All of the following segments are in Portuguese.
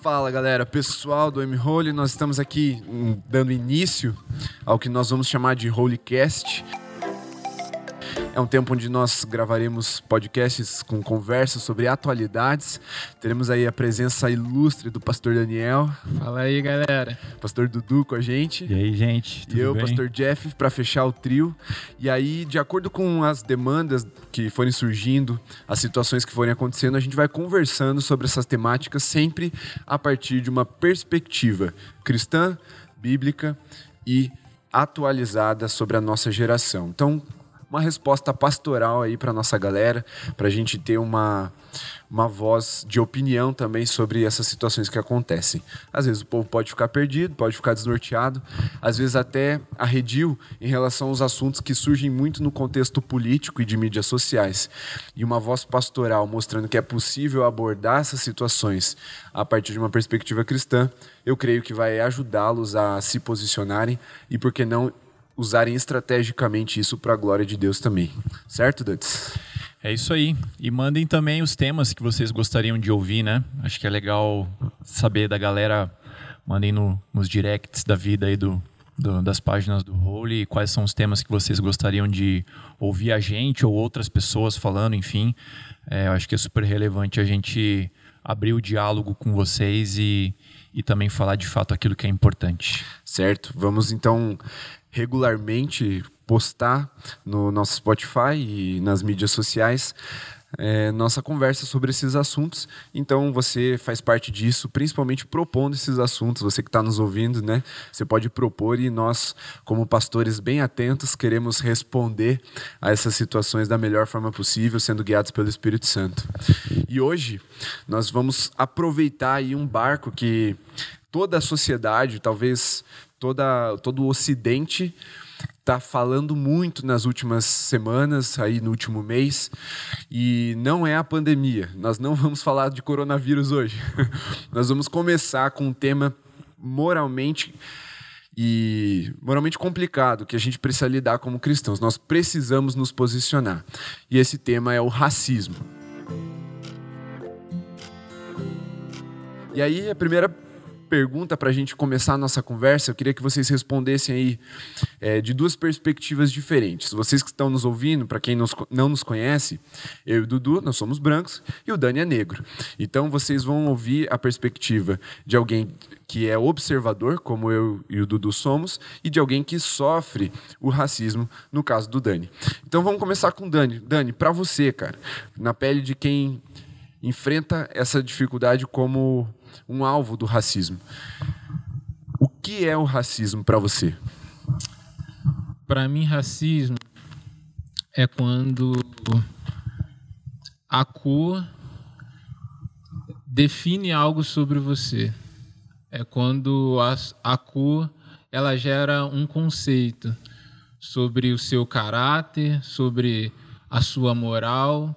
Fala galera, pessoal do M-Holy, nós estamos aqui hum, dando início ao que nós vamos chamar de Holycast. É um tempo onde nós gravaremos podcasts com conversas sobre atualidades. Teremos aí a presença ilustre do pastor Daniel. Fala aí, galera. Pastor Dudu com a gente. E aí, gente? e eu, bem? pastor Jeff, para fechar o trio. E aí, de acordo com as demandas que forem surgindo, as situações que forem acontecendo, a gente vai conversando sobre essas temáticas sempre a partir de uma perspectiva cristã, bíblica e atualizada sobre a nossa geração. Então, uma resposta pastoral aí para nossa galera, para a gente ter uma, uma voz de opinião também sobre essas situações que acontecem. Às vezes o povo pode ficar perdido, pode ficar desnorteado, às vezes até arredio em relação aos assuntos que surgem muito no contexto político e de mídias sociais. E uma voz pastoral mostrando que é possível abordar essas situações a partir de uma perspectiva cristã, eu creio que vai ajudá-los a se posicionarem e, por que não, usarem estrategicamente isso para a glória de Deus também. Certo, Dantes? É isso aí. E mandem também os temas que vocês gostariam de ouvir, né? Acho que é legal saber da galera. Mandem no, nos directs da vida aí do, do, das páginas do Holy quais são os temas que vocês gostariam de ouvir a gente ou outras pessoas falando, enfim. É, eu acho que é super relevante a gente abrir o diálogo com vocês e, e também falar de fato aquilo que é importante. Certo. Vamos então regularmente postar no nosso Spotify e nas mídias sociais é, nossa conversa sobre esses assuntos. Então você faz parte disso, principalmente propondo esses assuntos. Você que está nos ouvindo, né? Você pode propor e nós, como pastores bem atentos, queremos responder a essas situações da melhor forma possível, sendo guiados pelo Espírito Santo. E hoje nós vamos aproveitar aí um barco que toda a sociedade, talvez toda, todo o Ocidente está falando muito nas últimas semanas, aí no último mês, e não é a pandemia. Nós não vamos falar de coronavírus hoje. Nós vamos começar com um tema moralmente e moralmente complicado que a gente precisa lidar como cristãos. Nós precisamos nos posicionar. E esse tema é o racismo. E aí a primeira pergunta para a gente começar a nossa conversa. Eu queria que vocês respondessem aí é, de duas perspectivas diferentes. Vocês que estão nos ouvindo, para quem nos, não nos conhece, eu e o Dudu, nós somos brancos e o Dani é negro. Então vocês vão ouvir a perspectiva de alguém que é observador, como eu e o Dudu somos, e de alguém que sofre o racismo, no caso do Dani. Então vamos começar com o Dani. Dani, para você, cara, na pele de quem enfrenta essa dificuldade como um alvo do racismo. O que é o racismo para você? Para mim, racismo é quando a cor define algo sobre você. É quando a, a cor ela gera um conceito sobre o seu caráter, sobre a sua moral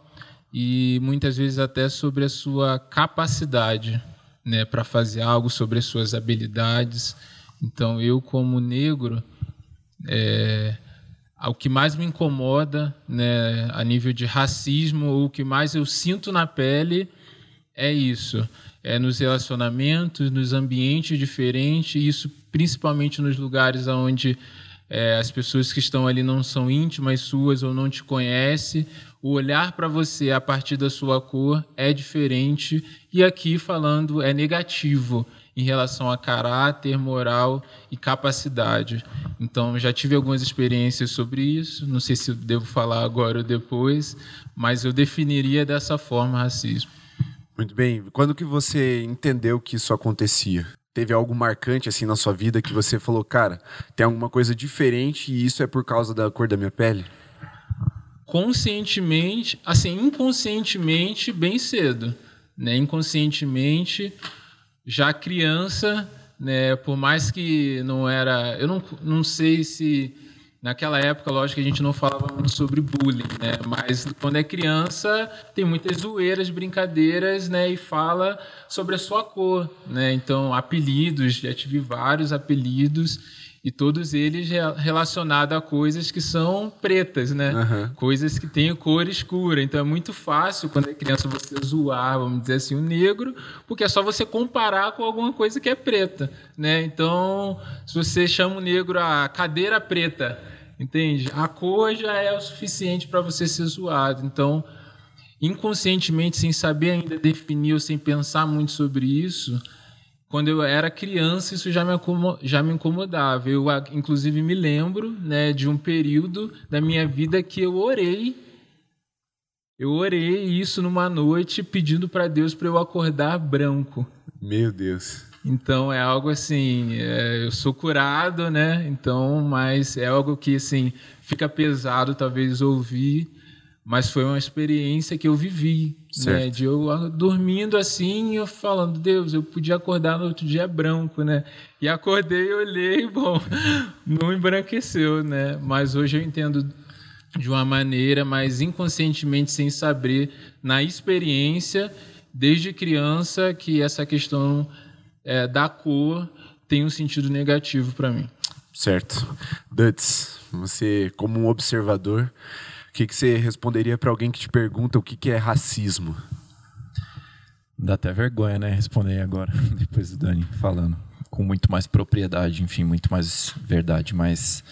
e muitas vezes até sobre a sua capacidade né, para fazer algo sobre as suas habilidades. Então, eu, como negro, é, o que mais me incomoda né, a nível de racismo, ou o que mais eu sinto na pele, é isso. É nos relacionamentos, nos ambientes diferentes, isso principalmente nos lugares onde é, as pessoas que estão ali não são íntimas suas ou não te conhecem, o olhar para você a partir da sua cor é diferente e aqui falando é negativo em relação a caráter, moral e capacidade. Então já tive algumas experiências sobre isso, não sei se devo falar agora ou depois, mas eu definiria dessa forma racismo. Muito bem. Quando que você entendeu que isso acontecia? Teve algo marcante assim na sua vida que você falou, cara, tem alguma coisa diferente e isso é por causa da cor da minha pele? conscientemente, assim, inconscientemente, bem cedo, né? Inconscientemente, já criança, né? Por mais que não era, eu não, não sei se naquela época, lógico que a gente não falava muito sobre bullying, né? Mas quando é criança, tem muitas zoeiras, brincadeiras, né? E fala sobre a sua cor, né? Então, apelidos, já tive vários apelidos e todos eles relacionados a coisas que são pretas, né? Uhum. Coisas que têm cor escura. Então é muito fácil quando é criança você zoar, vamos dizer assim, o negro, porque é só você comparar com alguma coisa que é preta, né? Então, se você chama o negro a cadeira preta, entende? A cor já é o suficiente para você ser zoado. Então, inconscientemente, sem saber ainda definir ou sem pensar muito sobre isso, quando eu era criança, isso já me, incomodava. Eu, inclusive, me lembro né, de um período da minha vida que eu orei. Eu orei isso numa noite pedindo para Deus para eu acordar branco. Meu Deus. Então é algo assim, é, eu sou curado, né? Então, mas é algo que assim fica pesado talvez ouvir, mas foi uma experiência que eu vivi, né? De eu dormindo assim, eu falando, Deus, eu podia acordar no outro dia branco, né? E acordei, olhei, bom, não embranqueceu, né? Mas hoje eu entendo de uma maneira mais inconscientemente, sem saber, na experiência, desde criança, que essa questão é, da cor tem um sentido negativo para mim. Certo. Duds, você, como um observador, o que, que você responderia para alguém que te pergunta o que, que é racismo? Dá até vergonha, né? Responder agora, depois do Dani falando. Com muito mais propriedade, enfim, muito mais verdade. Mas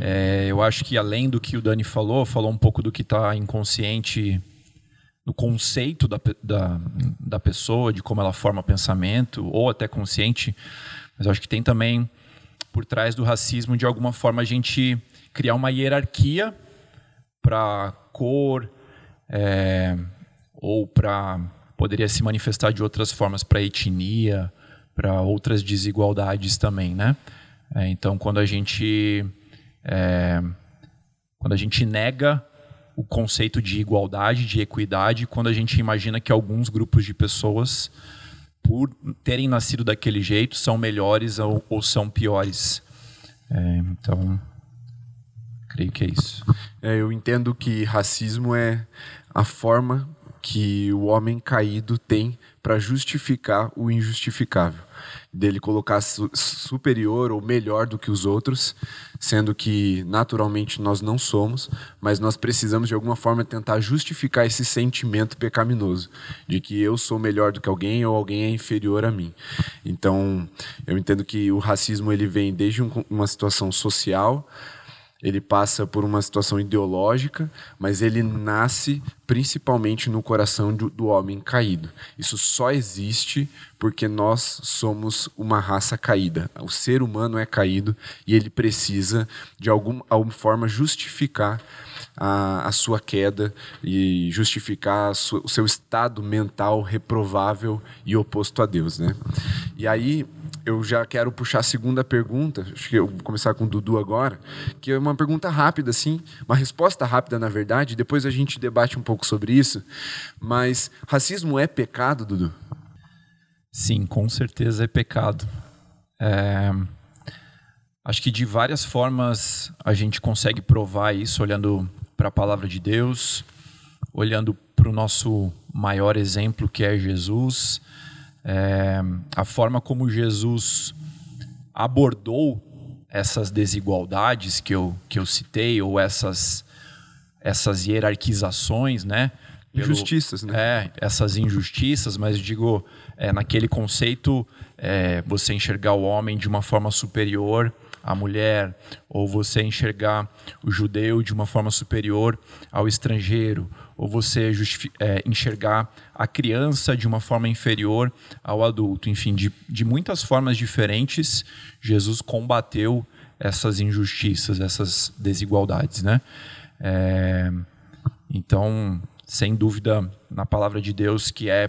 é, eu acho que além do que o Dani falou, falou um pouco do que está inconsciente no conceito da, da, da pessoa, de como ela forma pensamento, ou até consciente. Mas acho que tem também por trás do racismo, de alguma forma, a gente criar uma hierarquia para cor é, ou para poderia se manifestar de outras formas para etnia, para outras desigualdades também, né? É, então, quando a gente é, quando a gente nega o conceito de igualdade, de equidade, quando a gente imagina que alguns grupos de pessoas, por terem nascido daquele jeito, são melhores ou, ou são piores. É, então, Creio que é isso. É, eu entendo que racismo é a forma que o homem caído tem para justificar o injustificável. Dele colocar su superior ou melhor do que os outros, sendo que naturalmente nós não somos, mas nós precisamos de alguma forma tentar justificar esse sentimento pecaminoso de que eu sou melhor do que alguém ou alguém é inferior a mim. Então, eu entendo que o racismo ele vem desde um, uma situação social ele passa por uma situação ideológica, mas ele nasce principalmente no coração do, do, homem caído. Isso só existe porque nós somos uma raça caída. O ser humano é caído e ele precisa, de alguma, alguma forma, justificar a, a sua queda e justificar sua, o seu estado mental reprovável e oposto a Deus, né? E aí eu já quero puxar a segunda pergunta, acho que eu vou começar com o Dudu agora, que é uma pergunta rápida, assim, uma resposta rápida, na verdade, depois a gente debate um pouco sobre isso, mas racismo é pecado, Dudu? Sim, com certeza é pecado. É... Acho que de várias formas a gente consegue provar isso olhando para a palavra de Deus, olhando para o nosso maior exemplo que é Jesus, é, a forma como Jesus abordou essas desigualdades que eu, que eu citei, ou essas, essas hierarquizações, né? Pelo, injustiças, né? É, essas injustiças, mas digo, é, naquele conceito, é, você enxergar o homem de uma forma superior a mulher, ou você enxergar o judeu de uma forma superior ao estrangeiro, ou você é, enxergar a criança de uma forma inferior ao adulto. Enfim, de, de muitas formas diferentes, Jesus combateu essas injustiças, essas desigualdades, né? É, então, sem dúvida, na palavra de Deus que é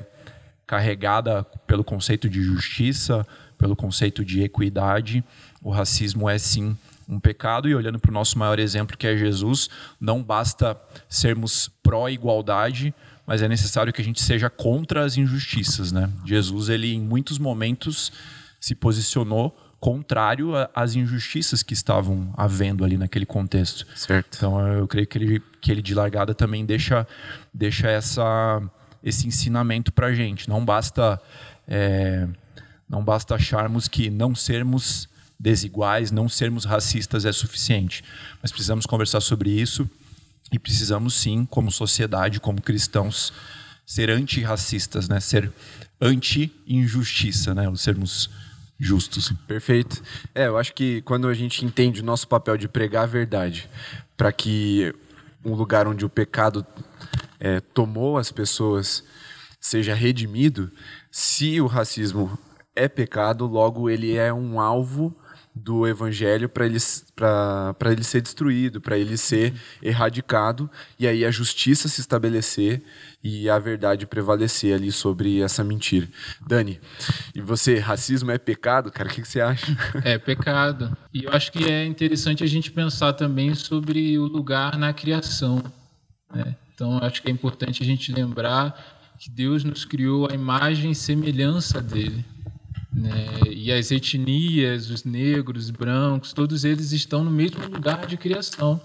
carregada pelo conceito de justiça, pelo conceito de equidade, o racismo é sim um pecado e olhando para o nosso maior exemplo que é Jesus, não basta sermos pró-igualdade, mas é necessário que a gente seja contra as injustiças, né? Jesus ele em muitos momentos se posicionou contrário às injustiças que estavam havendo ali naquele contexto. Certo. Então eu creio que ele, que ele de largada também deixa deixa essa esse ensinamento para gente. Não basta é, não basta acharmos que não sermos desiguais, não sermos racistas é suficiente. Mas precisamos conversar sobre isso e precisamos sim, como sociedade, como cristãos, ser antirracistas, né? Ser anti-injustiça, né? Os sermos justos. Perfeito. É, eu acho que quando a gente entende o nosso papel de pregar a verdade, para que um lugar onde o pecado é, tomou as pessoas seja redimido, se o racismo é pecado, logo ele é um alvo do evangelho para ele, ele ser destruído, para ele ser erradicado, e aí a justiça se estabelecer e a verdade prevalecer ali sobre essa mentira. Dani, e você, racismo é pecado, cara? O que, que você acha? É pecado. E eu acho que é interessante a gente pensar também sobre o lugar na criação. Né? Então, acho que é importante a gente lembrar que Deus nos criou a imagem e semelhança dele. Né? E as etnias, os negros, os brancos, todos eles estão no mesmo lugar de criação.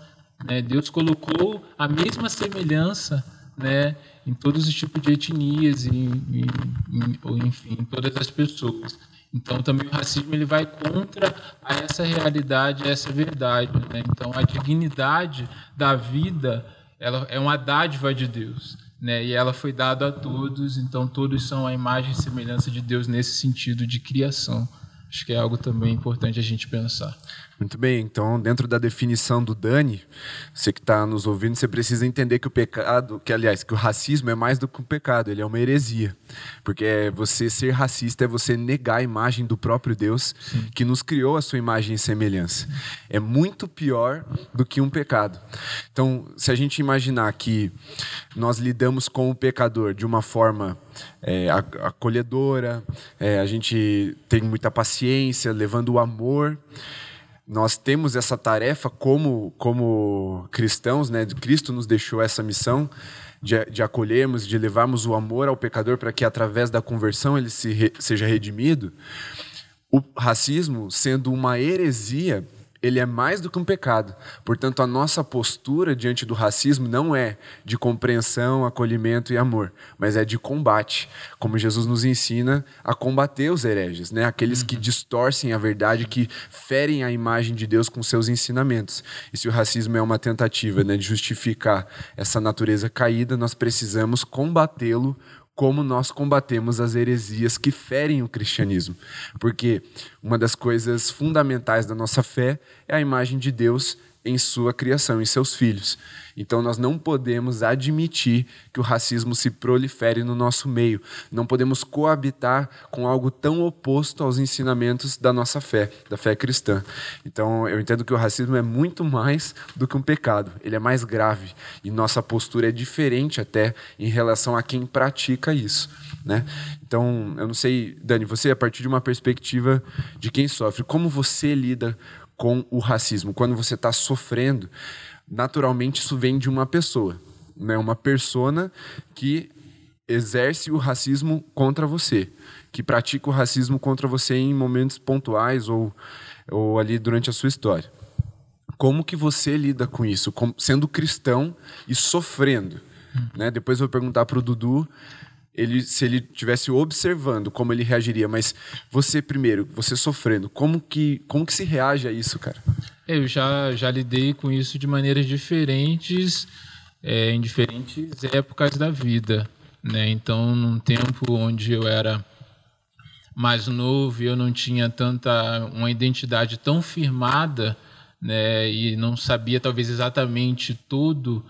Né? Deus colocou a mesma semelhança né, em todos os tipos de etnias, e, e, e, enfim, em todas as pessoas. Então, também o racismo ele vai contra a essa realidade, a essa verdade. Né? Então, a dignidade da vida ela é uma dádiva de Deus né? E ela foi dada a todos, então todos são a imagem e semelhança de Deus nesse sentido de criação. Acho que é algo também importante a gente pensar. Muito bem, então, dentro da definição do Dani, você que está nos ouvindo, você precisa entender que o pecado, que aliás, que o racismo é mais do que um pecado, ele é uma heresia. Porque é você ser racista é você negar a imagem do próprio Deus Sim. que nos criou a sua imagem e semelhança. É muito pior do que um pecado. Então, se a gente imaginar que nós lidamos com o pecador de uma forma é, acolhedora, é, a gente tem muita paciência, levando o amor nós temos essa tarefa como, como cristãos, né? Cristo nos deixou essa missão de, de acolhermos, de levarmos o amor ao pecador para que através da conversão ele se re, seja redimido. O racismo, sendo uma heresia, ele é mais do que um pecado. Portanto, a nossa postura diante do racismo não é de compreensão, acolhimento e amor, mas é de combate, como Jesus nos ensina a combater os hereges, né? aqueles que uhum. distorcem a verdade, que ferem a imagem de Deus com seus ensinamentos. E se o racismo é uma tentativa né, de justificar essa natureza caída, nós precisamos combatê-lo como nós combatemos as heresias que ferem o cristianismo. Porque uma das coisas fundamentais da nossa fé é a imagem de Deus em sua criação, em seus filhos. Então nós não podemos admitir que o racismo se prolifere no nosso meio. Não podemos coabitar com algo tão oposto aos ensinamentos da nossa fé, da fé cristã. Então eu entendo que o racismo é muito mais do que um pecado. Ele é mais grave e nossa postura é diferente até em relação a quem pratica isso, né? Então, eu não sei, Dani, você a partir de uma perspectiva de quem sofre, como você lida com o racismo. Quando você está sofrendo, naturalmente isso vem de uma pessoa, né? uma persona que exerce o racismo contra você, que pratica o racismo contra você em momentos pontuais ou, ou ali durante a sua história. Como que você lida com isso, sendo cristão e sofrendo? Né? Depois eu vou perguntar para o Dudu ele, se ele tivesse observando como ele reagiria, mas você primeiro, você sofrendo, como que, como que se reage a isso, cara? Eu já, já lidei com isso de maneiras diferentes, é, em diferentes épocas da vida, né? Então, num tempo onde eu era mais novo eu não tinha tanta uma identidade tão firmada, né? E não sabia talvez exatamente todo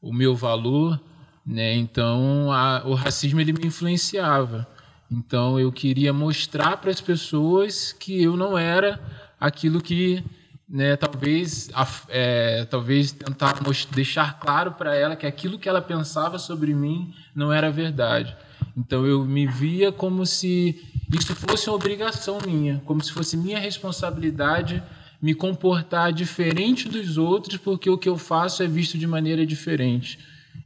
o meu valor, né? Então, a, o racismo ele me influenciava. Então, eu queria mostrar para as pessoas que eu não era aquilo que, né, talvez, é, talvez tentar deixar claro para ela que aquilo que ela pensava sobre mim não era verdade. Então, eu me via como se isso fosse uma obrigação minha, como se fosse minha responsabilidade me comportar diferente dos outros, porque o que eu faço é visto de maneira diferente.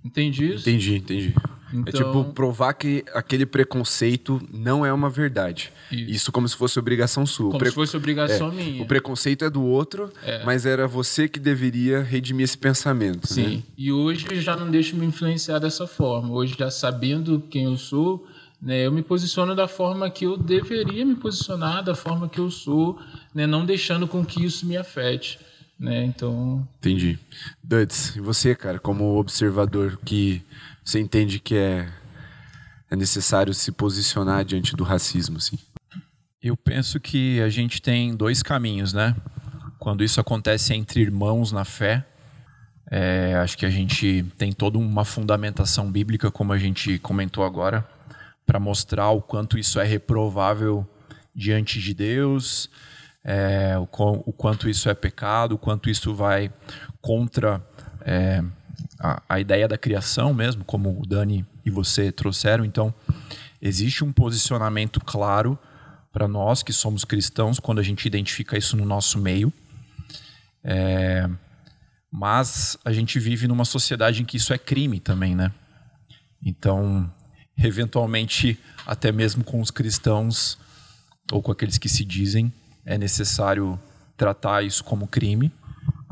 Entende isso? Entendi, entendi. É então... É tipo provar que aquele preconceito não é uma verdade. Isso, Isso como se fosse obrigação sua. Como pre... se fosse obrigação é, minha. O preconceito é do outro, é. mas era você que deveria redimir esse pensamento. Sim. Né? E hoje já não deixo me influenciar dessa forma. Hoje já sabendo quem eu sou, né? Eu me posiciono da forma que eu deveria me posicionar, da forma que eu sou, né? não deixando com que isso me afete. Né? Então. Entendi. Duds, e você, cara, como observador, que você entende que é, é necessário se posicionar diante do racismo, assim? Eu penso que a gente tem dois caminhos, né? Quando isso acontece entre irmãos na fé, é, acho que a gente tem toda uma fundamentação bíblica, como a gente comentou agora, para mostrar o quanto isso é reprovável diante de Deus, é, o, o, quanto isso é pecado, o quanto isso vai contra é, a, a, ideia da criação mesmo, como o Dani e você trouxeram. Então, existe um posicionamento claro para nós que somos cristãos quando a gente identifica isso no nosso meio. É, mas a gente vive numa sociedade em que isso é crime também, né? Então, eventualmente, até mesmo com os cristãos ou com aqueles que se dizem, é necessário tratar isso como crime,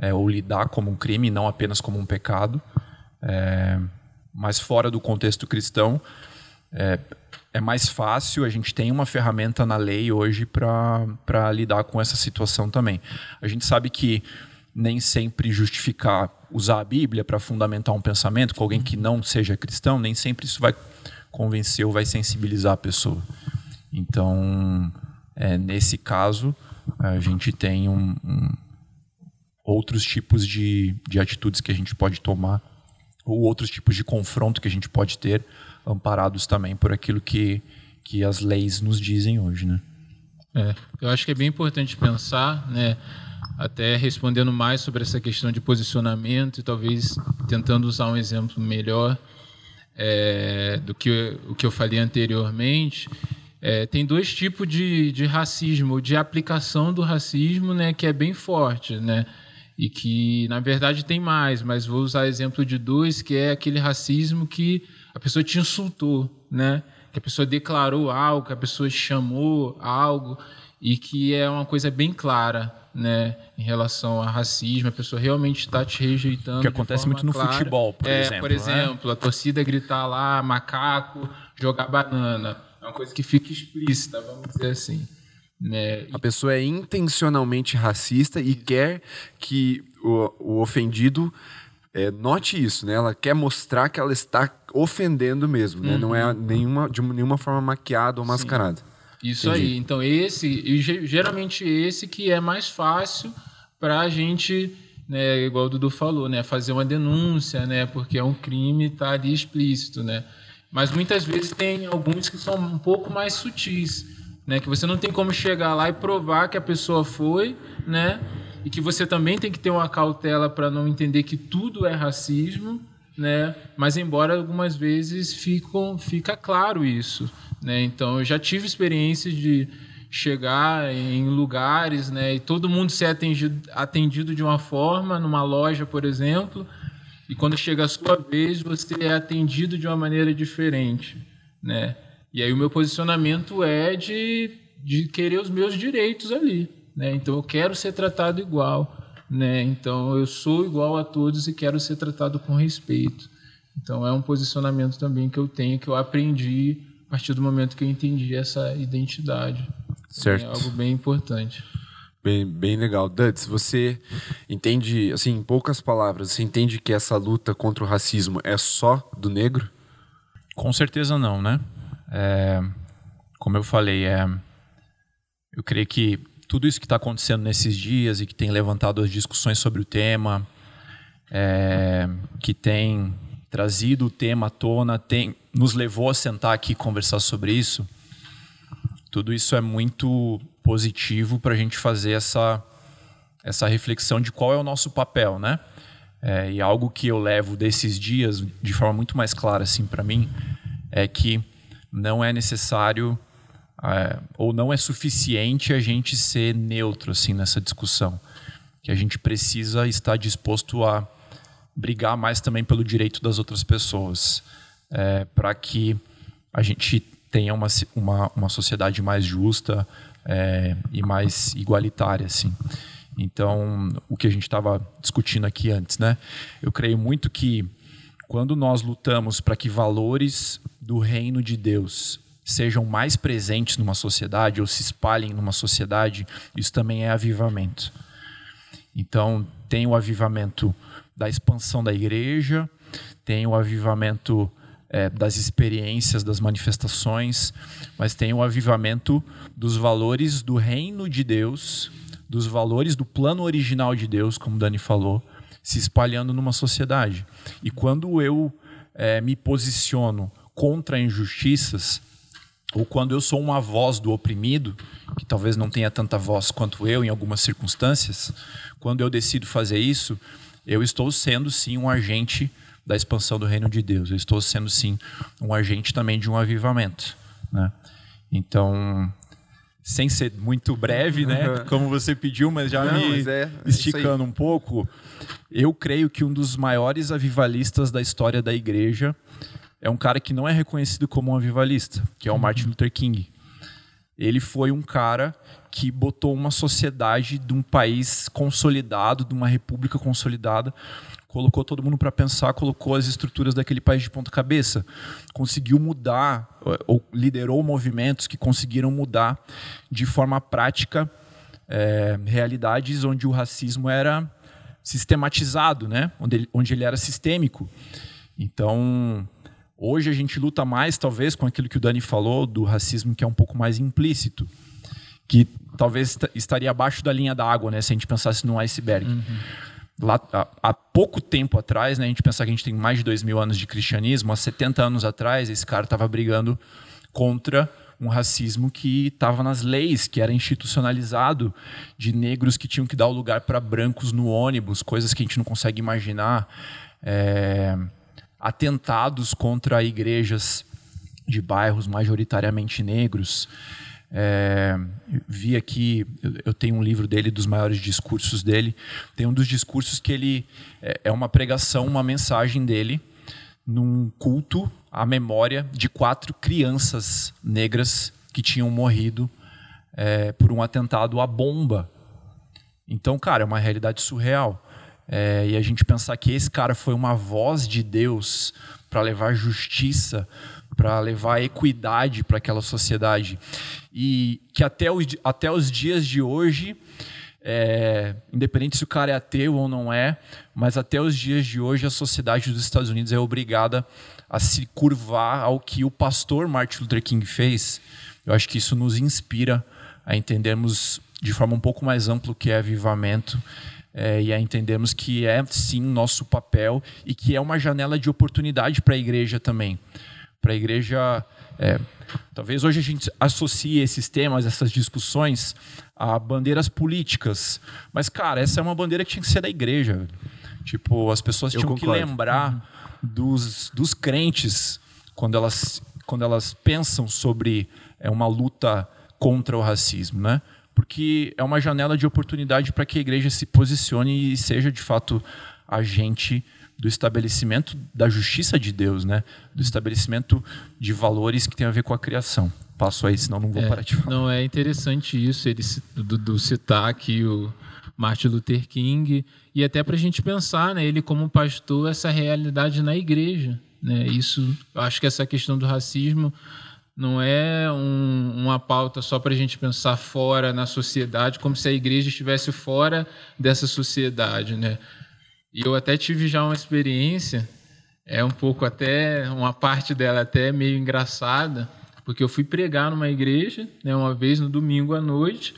é, ou lidar como um crime, não apenas como um pecado. É, mas fora do contexto cristão, é, é, mais fácil, a gente tem uma ferramenta na lei hoje para lidar com essa situação também. A gente sabe que nem sempre justificar usar a Bíblia para fundamentar um pensamento com alguém que não seja cristão, nem sempre isso vai convencer ou vai sensibilizar a pessoa. Então, é, nesse caso, a gente tem um, um, outros tipos de, de atitudes que a gente pode tomar, ou outros tipos de confronto que a gente pode ter, amparados também por aquilo que, que as leis nos dizem hoje. Né? É, eu acho que é bem importante pensar, né, até respondendo mais sobre essa questão de posicionamento e talvez tentando usar um exemplo melhor é, do que o que eu falei anteriormente, é, tem dois tipos de, de racismo, de aplicação do racismo, né, que é bem forte, né, e que na verdade tem mais, mas vou usar exemplo de dois, que é aquele racismo que a pessoa te insultou, né, que a pessoa declarou algo, que a pessoa chamou algo e que é uma coisa bem clara, né, em relação a racismo, a pessoa realmente está te rejeitando. Que acontece muito no clara. futebol, por é, exemplo. Por exemplo, né? a torcida gritar lá, macaco, jogar banana. Uma coisa que fica explícita, vamos dizer assim. Né? A pessoa é intencionalmente racista e quer que o, o ofendido é, note isso, né? Ela quer mostrar que ela está ofendendo mesmo, né? Uhum. Não é uhum. nenhuma, de nenhuma forma maquiada ou mascarada. Isso Entendi. aí. Então, esse, e geralmente esse que é mais fácil para a gente, né, igual o Dudu falou, né, fazer uma denúncia, né, porque é um crime está ali explícito, né. Mas muitas vezes tem alguns que são um pouco mais sutis, né, que você não tem como chegar lá e provar que a pessoa foi, né, e que você também tem que ter uma cautela para não entender que tudo é racismo, né, mas embora algumas vezes ficam, fica claro isso, né? Então, eu já tive experiências de chegar em lugares né, e todo mundo ser atendido, atendido de uma forma, numa loja, por exemplo, e quando chega a sua vez, você é atendido de uma maneira diferente. Né? E aí o meu posicionamento é de, de querer os meus direitos ali. Né? Então, eu quero ser tratado igual. Né? Então, eu sou igual a todos e quero ser tratado com respeito. Então, é um posicionamento também que eu tenho, que eu aprendi a partir do momento que eu entendi essa identidade. Certo. É algo bem importante. Bem, bem legal. Duds, você entende, assim, em poucas palavras, você entende que essa luta contra o racismo é só do negro? Com certeza não, né? É, como eu falei, é, eu creio que tudo isso que está acontecendo nesses dias e que tem levantado as discussões sobre o tema, é, que tem trazido o tema à tona, tem, nos levou a sentar aqui e conversar sobre isso. Tudo isso é muito positivo para a gente fazer essa, essa reflexão de qual é o nosso papel, né? É, e algo que eu levo desses dias de forma muito mais clara assim para mim é que não é necessário é, ou não é suficiente a gente ser neutro assim nessa discussão que a gente precisa estar disposto a brigar mais também pelo direito das outras pessoas, é, para que a gente tenha uma, uma, uma sociedade mais justa é, e mais igualitária, assim. Então, o que a gente estava discutindo aqui antes, né? Eu creio muito que quando nós lutamos para que valores do reino de Deus sejam mais presentes numa sociedade ou se espalhem numa sociedade, isso também é avivamento. Então, tem o avivamento da expansão da igreja, tem o avivamento é, das experiências, das manifestações, mas tem o avivamento dos valores do reino de Deus, dos valores do plano original de Deus, como Dani falou, se espalhando numa sociedade. E quando eu é, me posiciono contra injustiças, ou quando eu sou uma voz do oprimido, que talvez não tenha tanta voz quanto eu em algumas circunstâncias, quando eu decido fazer isso, eu estou sendo sim um agente da expansão do reino de Deus. Eu estou sendo sim um agente também de um avivamento, né? Então, sem ser muito breve, né? Como você pediu, mas já Não, me mas é, é esticando um pouco, eu creio que um dos maiores avivalistas da história da igreja é um cara que não é reconhecido como um avivalista, que é o Martin Luther King. Ele foi um cara que botou uma sociedade de um país consolidado, de uma república consolidada, colocou todo mundo para pensar, colocou as estruturas daquele país de ponta cabeça, conseguiu mudar ou liderou movimentos que conseguiram mudar de forma prática é, realidades onde o racismo era sistematizado, né? Onde ele, onde ele era sistêmico. Então, hoje a gente luta mais, talvez, com aquilo que o Dani falou do racismo que é um pouco mais implícito, que talvez estaria abaixo da linha da água, né? Se a gente pensasse num iceberg. Uhum. Lá, há, pouco tempo atrás, né, a gente pensar que a gente tem mais de dois mil anos de cristianismo, há 70 anos atrás, esse cara estava brigando contra um racismo que estava nas leis, que era institucionalizado, de negros que tinham que dar o lugar para brancos no ônibus, coisas que a gente não consegue imaginar, é, atentados contra igrejas de bairros majoritariamente negros. É, vi aqui, eu tenho um livro dele, dos maiores discursos dele. Tem um dos discursos que ele é, é uma pregação, uma mensagem dele num culto à memória de quatro crianças negras que tinham morrido é, por um atentado à bomba. Então, cara, é uma realidade surreal. É, e a gente pensar que esse cara foi uma voz de Deus para levar justiça, para levar equidade para aquela sociedade. E que até os, até os dias de hoje é, independente se o cara é ateu ou não é, mas até os dias de hoje a sociedade dos Estados Unidos é obrigada a se curvar ao que o pastor Martin Luther King fez. Eu acho que isso nos inspira a entendermos de forma um pouco mais ampla o que é avivamento é, e a entendermos que é sim nosso papel e que é uma janela de oportunidade para a igreja também. Para a igreja. É, talvez hoje a gente associe esses temas, essas discussões, a bandeiras políticas. Mas, cara, essa é uma bandeira que tinha que ser da igreja. Tipo, as pessoas tinham que lembrar dos, dos crentes quando elas, quando elas pensam sobre é, uma luta contra o racismo, né? Porque é uma janela de oportunidade para que a igreja se posicione e seja, de fato, agente do estabelecimento da justiça de Deus, né? Do estabelecimento de valores que tem a ver com a criação passo aí, senão não vou é, parar de falar. Não, é interessante isso, ele do, do citar aqui o Martin Luther King, e até para a gente pensar, né, ele como pastor, essa realidade na igreja. Né? Isso, eu acho que essa questão do racismo não é um, uma pauta só para a gente pensar fora na sociedade, como se a igreja estivesse fora dessa sociedade. Né? E eu até tive já uma experiência, é um pouco até, uma parte dela até meio engraçada, porque eu fui pregar numa igreja, né, uma vez no domingo à noite,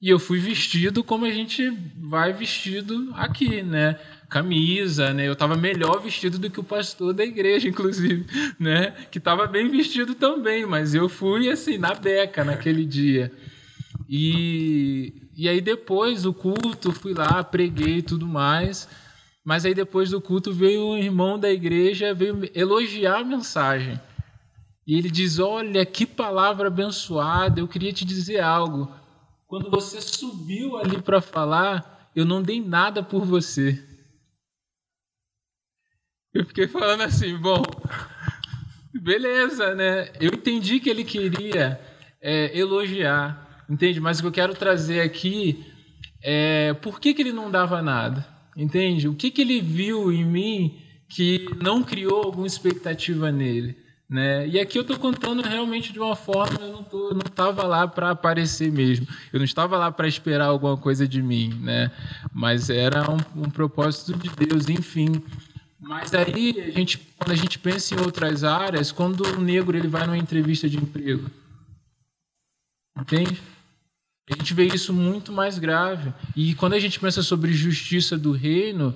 e eu fui vestido como a gente vai vestido aqui, né? Camisa, né? Eu estava melhor vestido do que o pastor da igreja, inclusive, né? Que estava bem vestido também, mas eu fui assim na beca naquele dia. E e aí depois do culto fui lá, preguei e tudo mais. Mas aí depois do culto veio um irmão da igreja veio elogiar a mensagem. E ele diz: Olha, que palavra abençoada, eu queria te dizer algo. Quando você subiu ali para falar, eu não dei nada por você. Eu fiquei falando assim: bom, beleza, né? Eu entendi que ele queria é, elogiar, entende? Mas o que eu quero trazer aqui é por que, que ele não dava nada, entende? O que, que ele viu em mim que não criou alguma expectativa nele? Né? E aqui eu estou contando realmente de uma forma, eu não, tô, não lá para aparecer mesmo. Eu não estava lá para esperar alguma coisa de mim, né? Mas era um, um, propósito de Deus, enfim. Mas aí, a gente, quando a gente pensa em outras áreas, quando o negro ele vai numa entrevista de emprego, entende? A gente vê isso muito mais grave. E quando a gente pensa sobre justiça do reino,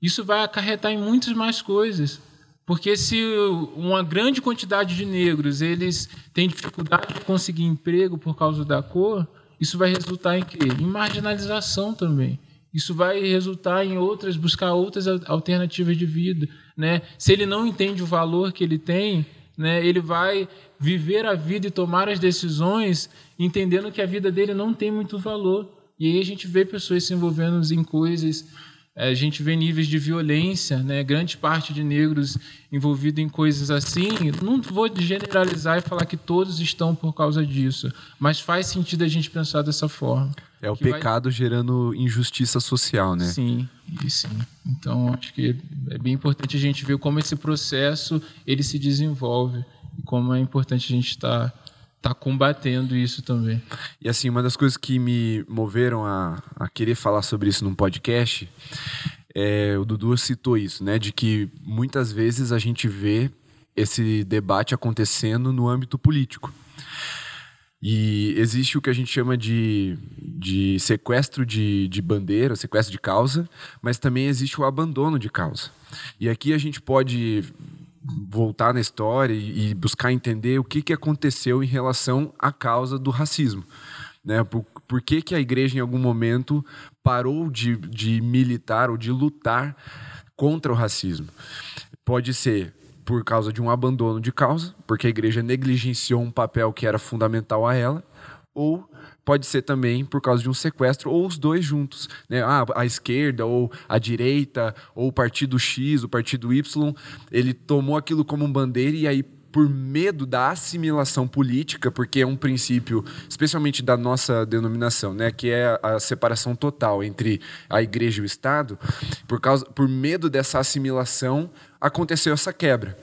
isso vai acarretar em muitas mais coisas. Porque se uma grande quantidade de negros eles têm dificuldade de conseguir emprego por causa da cor, isso vai resultar em quê? Em marginalização também. Isso vai resultar em outras, buscar outras alternativas de vida, né? Se ele não entende o valor que ele tem, né, ele vai viver a vida e tomar as decisões entendendo que a vida dele não tem muito valor. E aí a gente vê pessoas se envolvendo em coisas a gente vê níveis de violência, né? grande parte de negros envolvidos em coisas assim. Não vou generalizar e falar que todos estão por causa disso, mas faz sentido a gente pensar dessa forma. É o pecado vai... gerando injustiça social, né? Sim, e sim. Então, acho que é bem importante a gente ver como esse processo ele se desenvolve e como é importante a gente estar tá combatendo isso também. E assim, uma das coisas que me moveram a, a querer falar sobre isso num podcast, é, o Dudu citou isso, né? De que muitas vezes a gente vê esse debate acontecendo no âmbito político. E existe o que a gente chama de, de sequestro de, de bandeira, sequestro de causa, mas também existe o abandono de causa. E aqui a gente pode voltar na história e, buscar entender o que, que aconteceu em relação à causa do racismo. Né? Por, por que, que a igreja, em algum momento, parou de, de militar ou de lutar contra o racismo? Pode ser por causa de um abandono de causa, porque a igreja negligenciou um papel que era fundamental a ela, ou pode ser também por causa de um sequestro, ou os dois juntos. Né? Ah, a esquerda, ou a direita, ou o partido X, o partido Y, ele tomou aquilo como bandeira e aí por medo da assimilação política, porque é um princípio, especialmente da nossa denominação, né, que é a separação total entre a igreja e o Estado, por causa, por medo dessa assimilação, aconteceu essa quebra.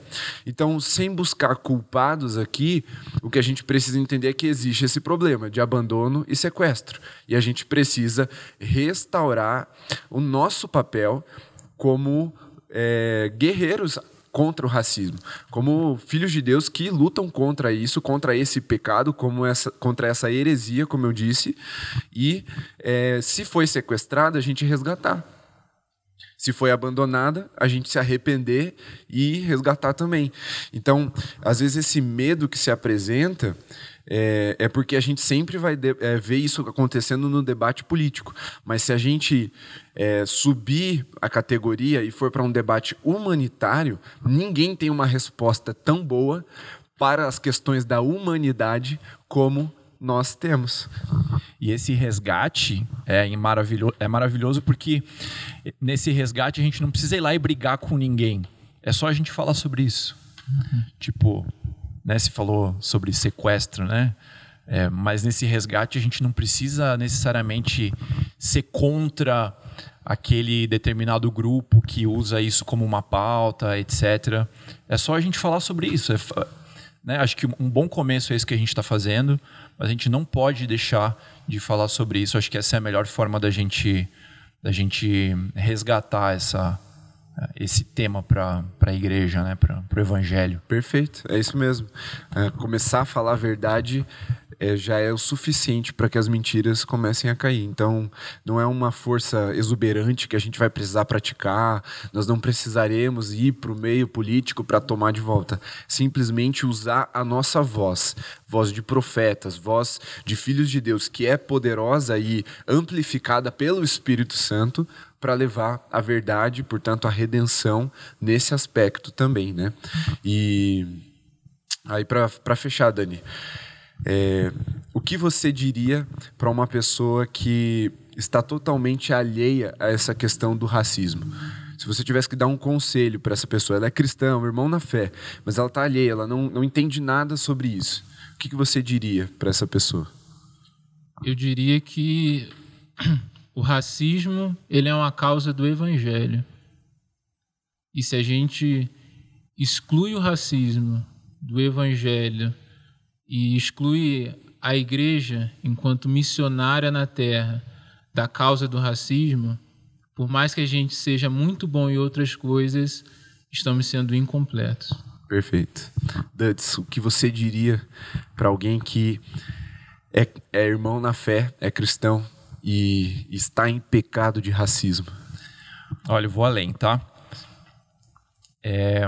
Então, sem buscar culpados aqui, o que a gente precisa entender é que existe esse problema de abandono e sequestro, e a gente precisa restaurar o nosso papel como é, guerreiros contra o racismo, como filhos de Deus que lutam contra isso, contra esse pecado, como essa, contra essa heresia, como eu disse, e é, se foi sequestrada, a gente resgatar. Se foi abandonada, a gente se arrepender e resgatar também. Então, às vezes, esse medo que se apresenta é, é porque a gente sempre vai de, é, ver isso acontecendo no debate político. Mas se a gente é, subir a categoria e for para um debate humanitário, ninguém tem uma resposta tão boa para as questões da humanidade como nós temos. E esse resgate é maravilhoso, é maravilhoso porque nesse resgate a gente não precisa ir lá e brigar com ninguém. É só a gente falar sobre isso. Uhum. Tipo, né, se falou sobre sequestro, né? É, mas nesse resgate a gente não precisa necessariamente ser contra aquele determinado grupo que usa isso como uma pauta, etc. É só a gente falar sobre isso. É, né? Acho que um bom começo é isso que a gente está fazendo, mas a gente não pode deixar de falar sobre isso. Acho que essa é a melhor forma da gente, da gente resgatar essa, esse tema para a igreja, né? para o evangelho. Perfeito, é isso mesmo. É, começar a falar a verdade é, já é o suficiente para que as mentiras comecem a cair. Então, não é uma força exuberante que a gente vai precisar praticar, nós não precisaremos ir para o meio político para tomar de volta. Simplesmente usar a nossa voz, voz de profetas, voz de filhos de Deus, que é poderosa e amplificada pelo Espírito Santo para levar a verdade, portanto, a redenção nesse aspecto também, né? E aí para fechar, Dani, é, o que você diria para uma pessoa que está totalmente alheia a essa questão do racismo? Se você tivesse que dar um conselho para essa pessoa, ela é cristã, um irmão na fé, mas ela está alheia, ela não, não entende nada sobre isso. O que, que você diria para essa pessoa? Eu diria que o racismo ele é uma causa do evangelho. E se a gente exclui o racismo do evangelho e exclui a igreja enquanto missionária na terra da causa do racismo, por mais que a gente seja muito bom em outras coisas, estamos sendo incompletos. Perfeito. Duds, o que você diria para alguém que é, é irmão na fé, é cristão e está em pecado de racismo? Olha, eu vou além, tá? É...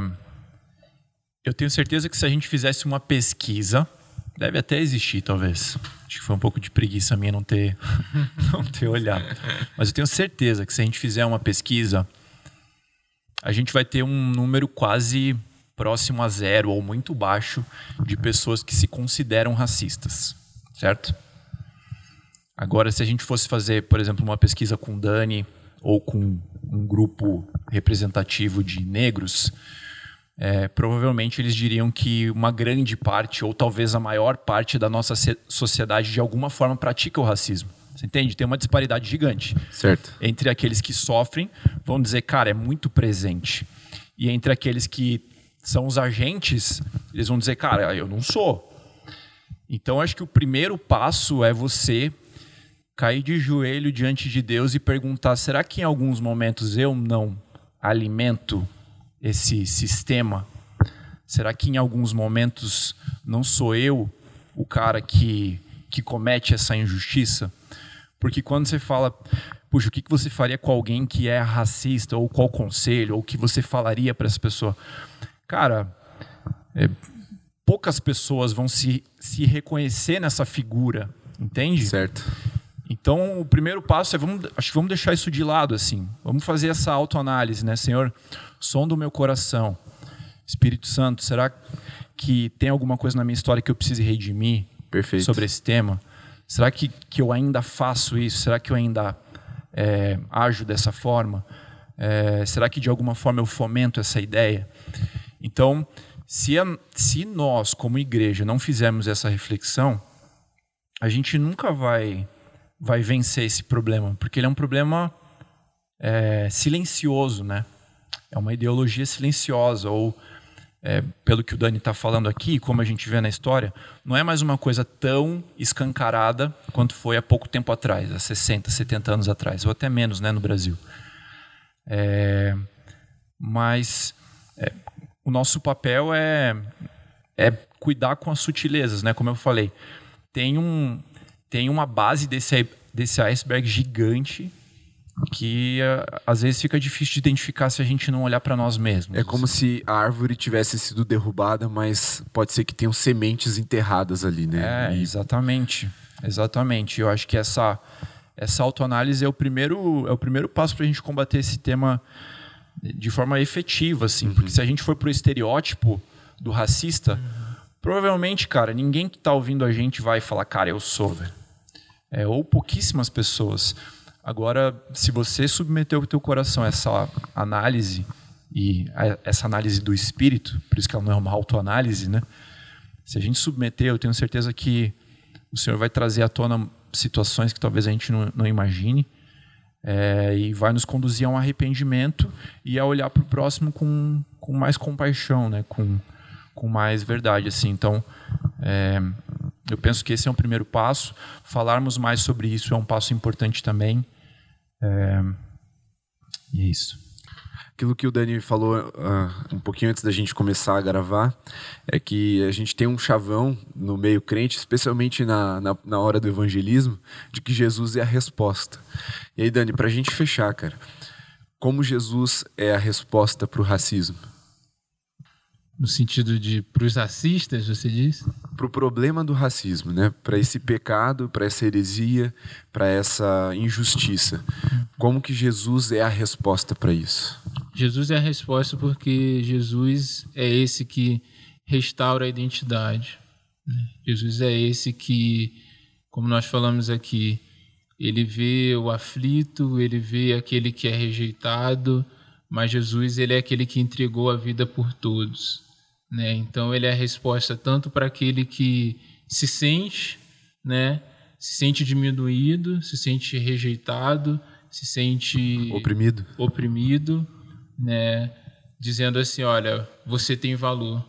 Eu tenho certeza que se a gente fizesse uma pesquisa, deve até existir, talvez. Acho que foi um pouco de preguiça minha não ter, não ter olhado. Mas eu tenho certeza que se a gente fizer uma pesquisa, a gente vai ter um número quase próximo a zero ou muito baixo de pessoas que se consideram racistas, certo? Agora, se a gente fosse fazer, por exemplo, uma pesquisa com Dani ou com um grupo representativo de negros, é, provavelmente eles diriam que uma grande parte, ou talvez a maior parte da nossa sociedade, de alguma forma pratica o racismo. Você entende? Tem uma disparidade gigante. Certo. Entre aqueles que sofrem, vão dizer, cara, é muito presente. E entre aqueles que são os agentes, eles vão dizer, cara, eu não sou. Então, acho que o primeiro passo é você cair de joelho diante de Deus e perguntar: será que em alguns momentos eu não alimento esse sistema? Será que em alguns momentos não sou eu o cara que, que comete essa injustiça? Porque quando você fala, puxa, o que você faria com alguém que é racista, ou qual conselho, ou o que você falaria para essa pessoa? Cara, é, poucas pessoas vão se, se reconhecer nessa figura, entende? Certo. Então, o primeiro passo é, vamos, acho que vamos deixar isso de lado, assim. Vamos fazer essa autoanálise, né? Senhor, som do meu coração. Espírito Santo, será que tem alguma coisa na minha história que eu precise redimir Perfeito. sobre esse tema? Será que, que eu ainda faço isso? Será que eu ainda é, ajo dessa forma? É, será que de alguma forma eu fomento essa ideia? Então, se, a, se nós, como igreja, não fizermos essa reflexão, a gente nunca vai vai vencer esse problema, porque ele é um problema é, silencioso, né? É uma ideologia silenciosa, ou é, pelo que o Dani está falando aqui, como a gente vê na história, não é mais uma coisa tão escancarada quanto foi há pouco tempo atrás, há 60, 70 anos atrás, ou até menos né, no Brasil. É, mas é, o nosso papel é, é cuidar com as sutilezas, né? Como eu falei, tem um, tem uma base desse, desse iceberg gigante que uh, às vezes fica difícil de identificar se a gente não olhar para nós mesmos. É como assim. se a árvore tivesse sido derrubada, mas pode ser que tenham sementes enterradas ali, né? É, e... exatamente. Exatamente. Eu acho que essa essa autoanálise é o primeiro é o primeiro passo para a gente combater esse tema de forma efetiva, assim, uhum. porque se a gente for pro estereótipo do racista, uhum. Provavelmente, cara, ninguém que está ouvindo a gente vai falar, cara, eu sou, velho é, ou pouquíssimas pessoas. Agora, se você submeteu o teu coração a essa análise e essa análise do espírito, por isso que ela não é uma autoanálise, né? Se a gente submeter, eu tenho certeza que o Senhor vai trazer à tona situações que talvez a gente não, não imagine é, e vai nos conduzir a um arrependimento e a olhar para o próximo com, com mais compaixão, né? Com, com mais verdade, assim. Então, é, eu penso que esse é um primeiro passo. Falarmos mais sobre isso é um passo importante também. É... E é isso. Aquilo que o Dani falou uh, um pouquinho antes da gente começar a gravar é que a gente tem um chavão no meio crente, especialmente na, na, na hora do evangelismo, de que Jesus é a resposta. E aí, Dani, para a gente fechar, cara, como Jesus é a resposta para o racismo? No sentido de para os racistas, você diz? Para o problema do racismo, né? Para esse pecado, para essa heresia, para essa injustiça. Como que Jesus é a resposta para isso? Jesus é a resposta porque Jesus é esse que restaura a identidade. Né? Jesus é esse que, como nós falamos aqui, ele vê o aflito, ele vê aquele que é rejeitado, mas Jesus ele é aquele que entregou a vida por todos. Né? Então ele é a resposta tanto para aquele que se sente, né, se sente diminuído, se sente rejeitado, se sente oprimido, oprimido, né, dizendo assim, olha, você tem valor,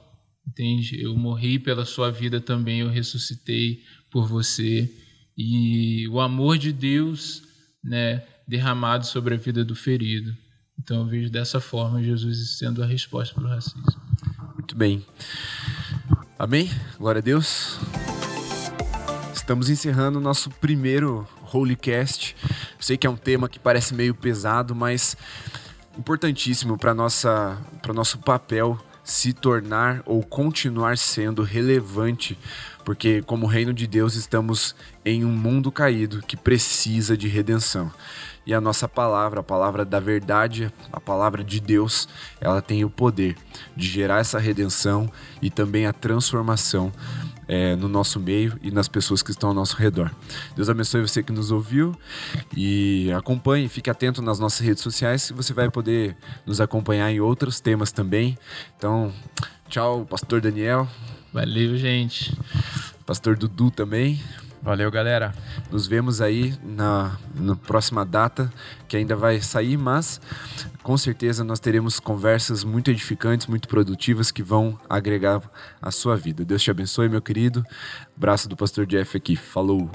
entende? Eu morri pela sua vida também, eu ressuscitei por você. E o amor de Deus, né, derramado sobre a vida do ferido. Então eu vejo dessa forma Jesus sendo a resposta para o racismo. Muito bem. Amém? Glória a Deus. Estamos encerrando o nosso primeiro Holycast. Sei que é um tema que parece meio pesado, mas importantíssimo para nossa para nosso papel se tornar ou continuar sendo relevante, porque como reino de Deus estamos em um mundo caído que precisa de redenção. E a nossa palavra, a palavra da verdade, a palavra de Deus, ela tem o poder de gerar essa redenção e também a transformação é, no nosso meio e nas pessoas que estão ao nosso redor. Deus abençoe você que nos ouviu e acompanhe, fique atento nas nossas redes sociais, que você vai poder nos acompanhar em outros temas também. Então, tchau, Pastor Daniel. Valeu, gente. Pastor Dudu também. Valeu, galera. Nos vemos aí na, na próxima data, que ainda vai sair, mas com certeza nós teremos conversas muito edificantes, muito produtivas que vão agregar a sua vida. Deus te abençoe, meu querido. Braço do pastor Jeff aqui. Falou.